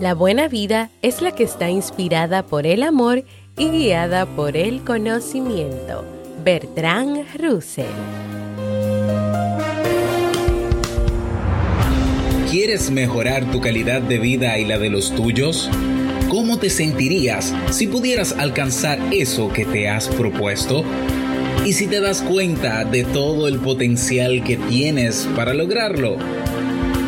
La buena vida es la que está inspirada por el amor y guiada por el conocimiento. Bertrand Russell. ¿Quieres mejorar tu calidad de vida y la de los tuyos? ¿Cómo te sentirías si pudieras alcanzar eso que te has propuesto? ¿Y si te das cuenta de todo el potencial que tienes para lograrlo?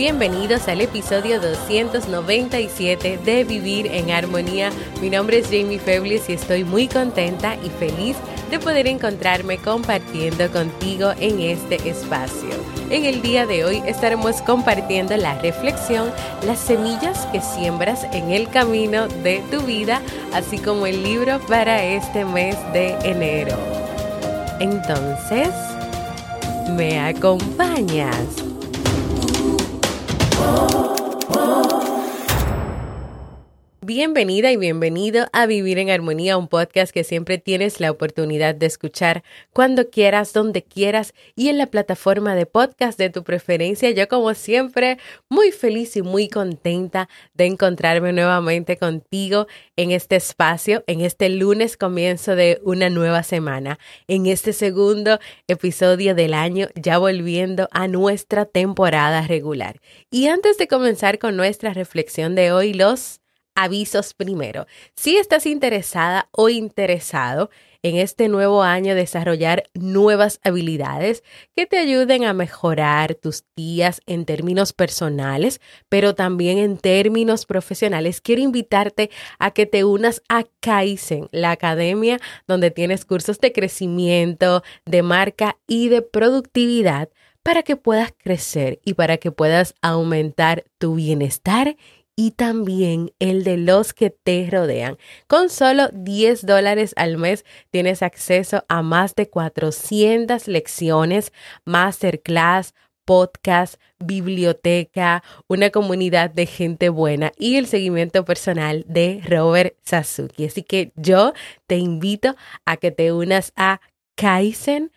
Bienvenidos al episodio 297 de Vivir en Armonía. Mi nombre es Jamie Febles y estoy muy contenta y feliz de poder encontrarme compartiendo contigo en este espacio. En el día de hoy estaremos compartiendo la reflexión, las semillas que siembras en el camino de tu vida, así como el libro para este mes de enero. Entonces, ¿me acompañas? Oh. Bienvenida y bienvenido a Vivir en Armonía, un podcast que siempre tienes la oportunidad de escuchar cuando quieras, donde quieras y en la plataforma de podcast de tu preferencia. Yo como siempre muy feliz y muy contenta de encontrarme nuevamente contigo en este espacio, en este lunes comienzo de una nueva semana, en este segundo episodio del año, ya volviendo a nuestra temporada regular. Y antes de comenzar con nuestra reflexión de hoy, los avisos primero. Si estás interesada o interesado en este nuevo año desarrollar nuevas habilidades que te ayuden a mejorar tus días en términos personales, pero también en términos profesionales, quiero invitarte a que te unas a Kaizen, la academia donde tienes cursos de crecimiento, de marca y de productividad para que puedas crecer y para que puedas aumentar tu bienestar y también el de los que te rodean. Con solo 10 dólares al mes tienes acceso a más de 400 lecciones, masterclass, podcast, biblioteca, una comunidad de gente buena y el seguimiento personal de Robert Sasuki. Así que yo te invito a que te unas a Kaizen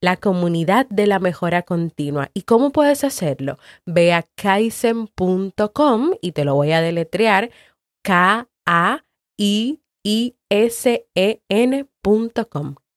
la comunidad de la mejora continua. ¿Y cómo puedes hacerlo? Ve a kaizen.com y te lo voy a deletrear K-A-I-I-S-E-N.com.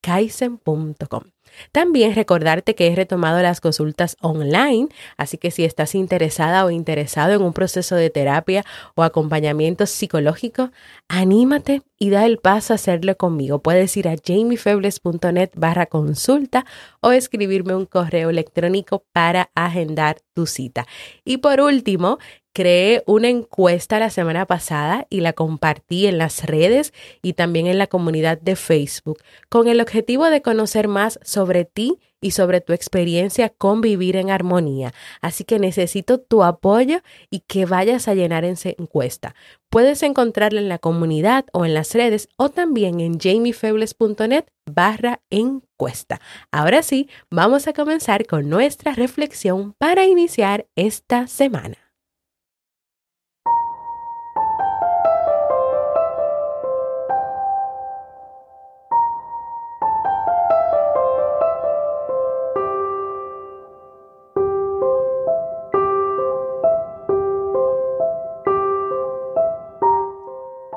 Kaizen.com. También recordarte que he retomado las consultas online, así que si estás interesada o interesado en un proceso de terapia o acompañamiento psicológico, anímate y da el paso a hacerlo conmigo. Puedes ir a jamiefebles.net barra consulta o escribirme un correo electrónico para agendar tu cita. Y por último, creé una encuesta la semana pasada y la compartí en las redes y también en la comunidad de Facebook con el objetivo de conocer más sobre ti y sobre tu experiencia con vivir en armonía. Así que necesito tu apoyo y que vayas a llenar esa encuesta. Puedes encontrarla en la comunidad o en las redes o también en jamiefebles.net barra encuesta. Ahora sí, vamos a comenzar con nuestra reflexión para iniciar esta semana.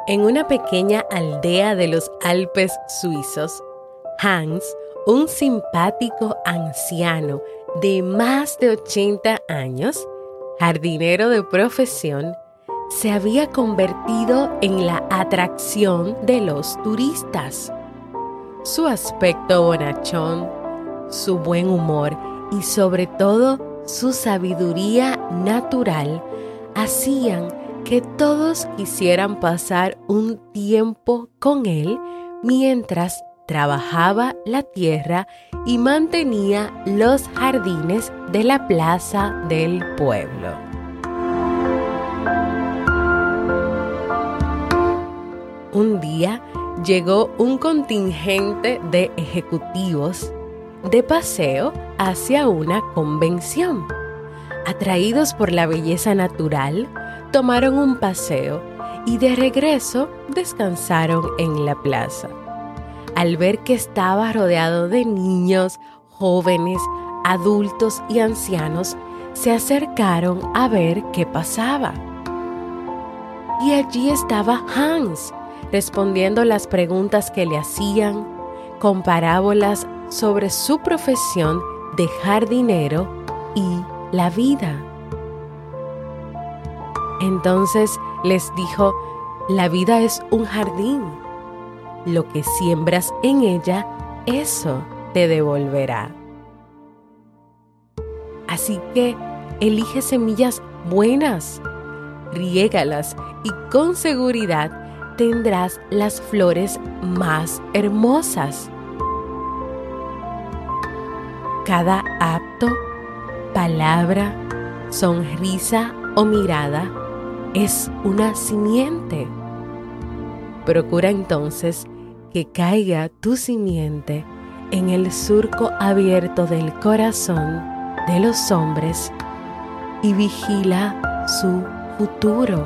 En una pequeña aldea de los Alpes suizos, Hans, un simpático anciano de más de 80 años, jardinero de profesión, se había convertido en la atracción de los turistas. Su aspecto bonachón, su buen humor y sobre todo su sabiduría natural hacían que todos quisieran pasar un tiempo con él mientras trabajaba la tierra y mantenía los jardines de la plaza del pueblo. Un día llegó un contingente de ejecutivos de paseo hacia una convención. Atraídos por la belleza natural, tomaron un paseo y de regreso descansaron en la plaza. Al ver que estaba rodeado de niños, jóvenes, adultos y ancianos, se acercaron a ver qué pasaba. Y allí estaba Hans, respondiendo las preguntas que le hacían, con parábolas sobre su profesión de jardinero y la vida. Entonces les dijo, la vida es un jardín. Lo que siembras en ella, eso te devolverá. Así que elige semillas buenas, riégalas y con seguridad tendrás las flores más hermosas. Cada acto, palabra, sonrisa o mirada es una simiente. Procura entonces que caiga tu simiente en el surco abierto del corazón de los hombres y vigila su futuro.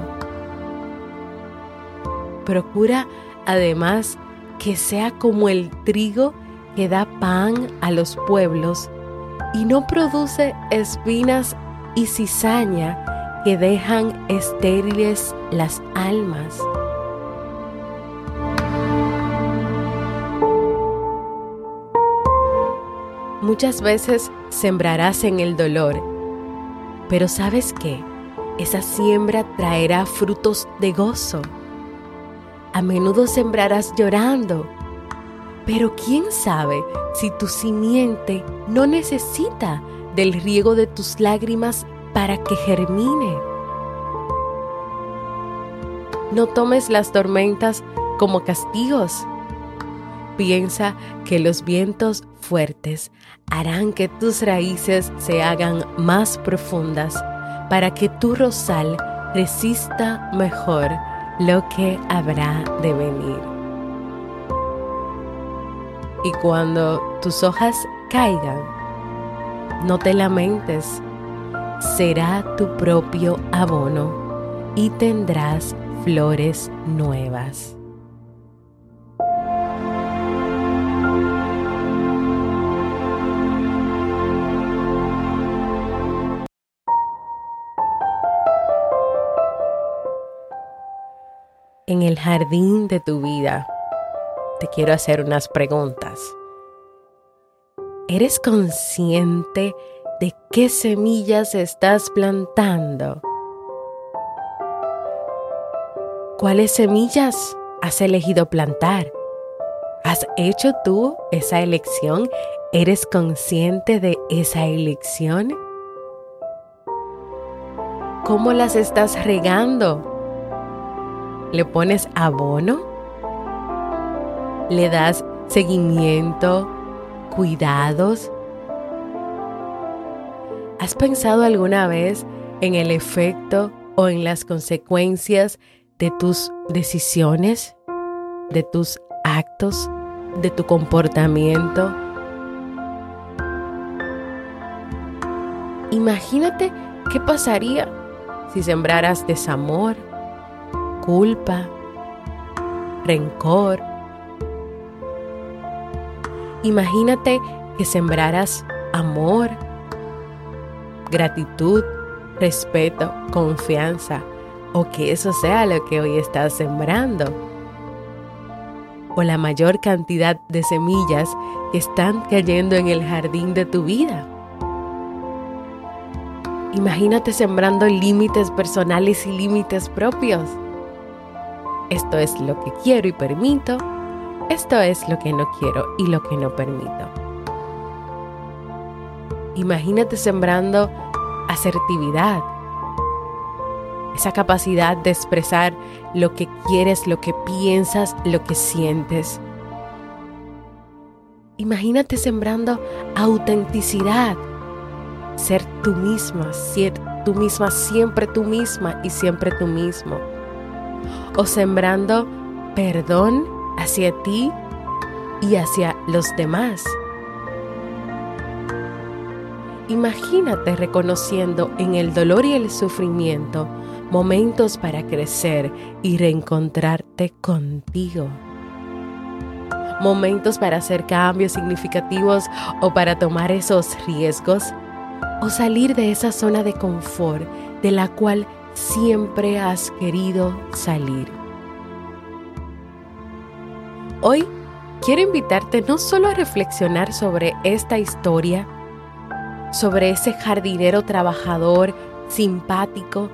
Procura además que sea como el trigo que da pan a los pueblos y no produce espinas y cizaña que dejan estériles las almas. Muchas veces sembrarás en el dolor, pero ¿sabes qué? Esa siembra traerá frutos de gozo. A menudo sembrarás llorando, pero quién sabe si tu simiente no necesita del riego de tus lágrimas para que germine. No tomes las tormentas como castigos. Piensa que los vientos fuertes harán que tus raíces se hagan más profundas para que tu rosal resista mejor lo que habrá de venir. Y cuando tus hojas caigan, no te lamentes será tu propio abono y tendrás flores nuevas. En el jardín de tu vida, te quiero hacer unas preguntas. ¿Eres consciente de qué semillas estás plantando. ¿Cuáles semillas has elegido plantar? ¿Has hecho tú esa elección? ¿Eres consciente de esa elección? ¿Cómo las estás regando? ¿Le pones abono? ¿Le das seguimiento, cuidados? ¿Has pensado alguna vez en el efecto o en las consecuencias de tus decisiones, de tus actos, de tu comportamiento? Imagínate qué pasaría si sembraras desamor, culpa, rencor. Imagínate que sembraras amor, gratitud, respeto, confianza, o que eso sea lo que hoy estás sembrando. O la mayor cantidad de semillas que están cayendo en el jardín de tu vida. Imagínate sembrando límites personales y límites propios. Esto es lo que quiero y permito. Esto es lo que no quiero y lo que no permito. Imagínate sembrando asertividad, esa capacidad de expresar lo que quieres, lo que piensas, lo que sientes. Imagínate sembrando autenticidad, ser tú misma, ser tú misma, siempre tú misma y siempre tú mismo. O sembrando perdón hacia ti y hacia los demás. Imagínate reconociendo en el dolor y el sufrimiento momentos para crecer y reencontrarte contigo. Momentos para hacer cambios significativos o para tomar esos riesgos o salir de esa zona de confort de la cual siempre has querido salir. Hoy quiero invitarte no solo a reflexionar sobre esta historia, sobre ese jardinero trabajador simpático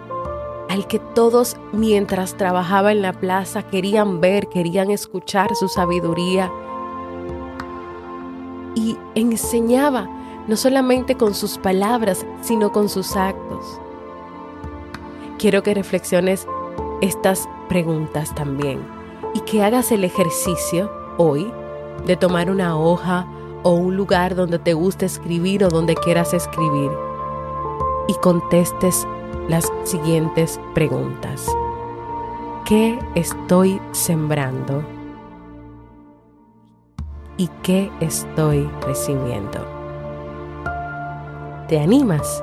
al que todos mientras trabajaba en la plaza querían ver, querían escuchar su sabiduría y enseñaba no solamente con sus palabras, sino con sus actos. Quiero que reflexiones estas preguntas también y que hagas el ejercicio hoy de tomar una hoja, o un lugar donde te guste escribir o donde quieras escribir y contestes las siguientes preguntas. ¿Qué estoy sembrando? ¿Y qué estoy recibiendo? ¿Te animas?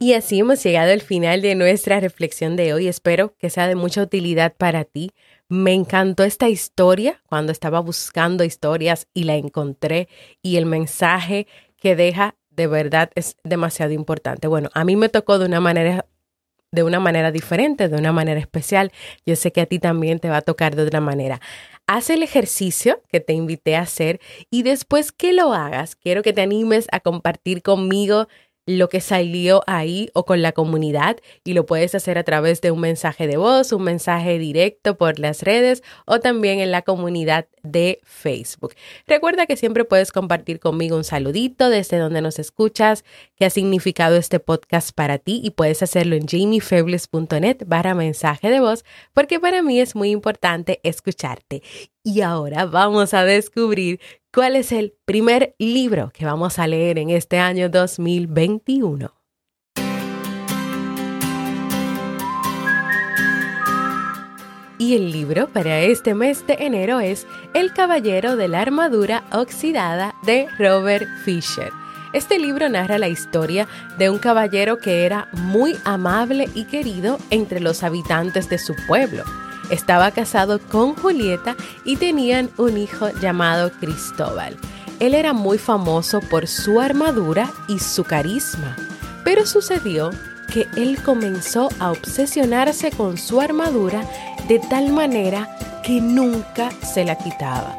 Y así hemos llegado al final de nuestra reflexión de hoy. Espero que sea de mucha utilidad para ti. Me encantó esta historia cuando estaba buscando historias y la encontré y el mensaje que deja de verdad es demasiado importante. Bueno, a mí me tocó de una manera de una manera diferente, de una manera especial. Yo sé que a ti también te va a tocar de otra manera. Haz el ejercicio que te invité a hacer y después que lo hagas, quiero que te animes a compartir conmigo lo que salió ahí o con la comunidad y lo puedes hacer a través de un mensaje de voz, un mensaje directo por las redes o también en la comunidad de Facebook. Recuerda que siempre puedes compartir conmigo un saludito desde donde nos escuchas, qué ha significado este podcast para ti y puedes hacerlo en jamiefebles.net barra mensaje de voz porque para mí es muy importante escucharte. Y ahora vamos a descubrir cuál es el primer libro que vamos a leer en este año 2021. Y el libro para este mes de enero es El Caballero de la Armadura Oxidada de Robert Fisher. Este libro narra la historia de un caballero que era muy amable y querido entre los habitantes de su pueblo estaba casado con Julieta y tenían un hijo llamado Cristóbal. Él era muy famoso por su armadura y su carisma, pero sucedió que él comenzó a obsesionarse con su armadura de tal manera que nunca se la quitaba.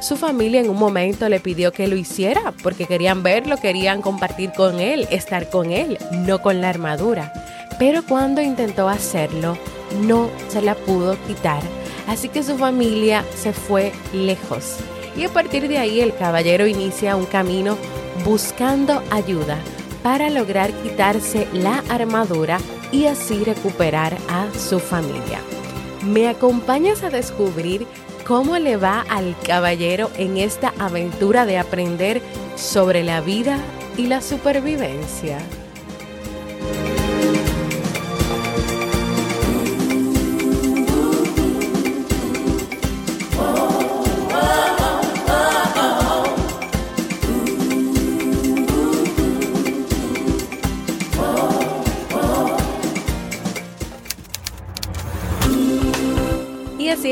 Su familia en un momento le pidió que lo hiciera porque querían verlo, querían compartir con él, estar con él, no con la armadura. Pero cuando intentó hacerlo, no se la pudo quitar, así que su familia se fue lejos. Y a partir de ahí el caballero inicia un camino buscando ayuda para lograr quitarse la armadura y así recuperar a su familia. ¿Me acompañas a descubrir cómo le va al caballero en esta aventura de aprender sobre la vida y la supervivencia?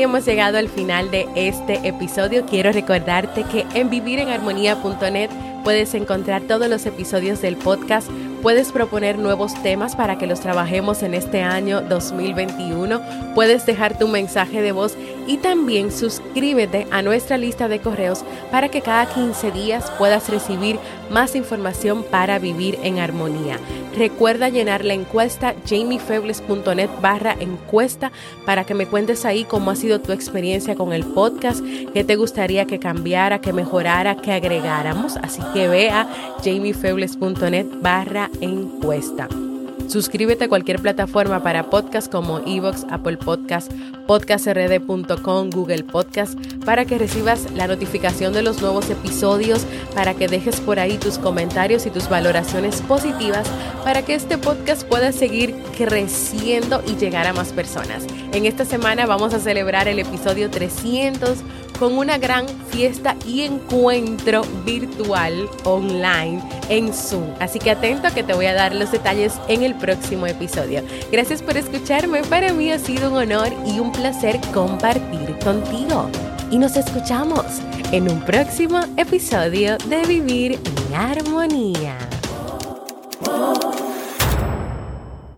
Hemos llegado al final de este episodio. Quiero recordarte que en vivirenharmonía.net puedes encontrar todos los episodios del podcast Puedes proponer nuevos temas para que los trabajemos en este año 2021. Puedes dejar tu mensaje de voz y también suscríbete a nuestra lista de correos para que cada 15 días puedas recibir más información para vivir en armonía. Recuerda llenar la encuesta jamiefebles.net barra encuesta para que me cuentes ahí cómo ha sido tu experiencia con el podcast, qué te gustaría que cambiara, que mejorara, que agregáramos. Así que ve a jamiefebles.net barra encuesta. Suscríbete a cualquier plataforma para podcast como Evox, Apple Podcast, podcastrd.com, Google Podcast, para que recibas la notificación de los nuevos episodios, para que dejes por ahí tus comentarios y tus valoraciones positivas, para que este podcast pueda seguir creciendo y llegar a más personas. En esta semana vamos a celebrar el episodio 300 con una gran fiesta y encuentro virtual online en Zoom. Así que atento que te voy a dar los detalles en el próximo episodio. Gracias por escucharme. Para mí ha sido un honor y un placer compartir contigo. Y nos escuchamos en un próximo episodio de Vivir en Armonía.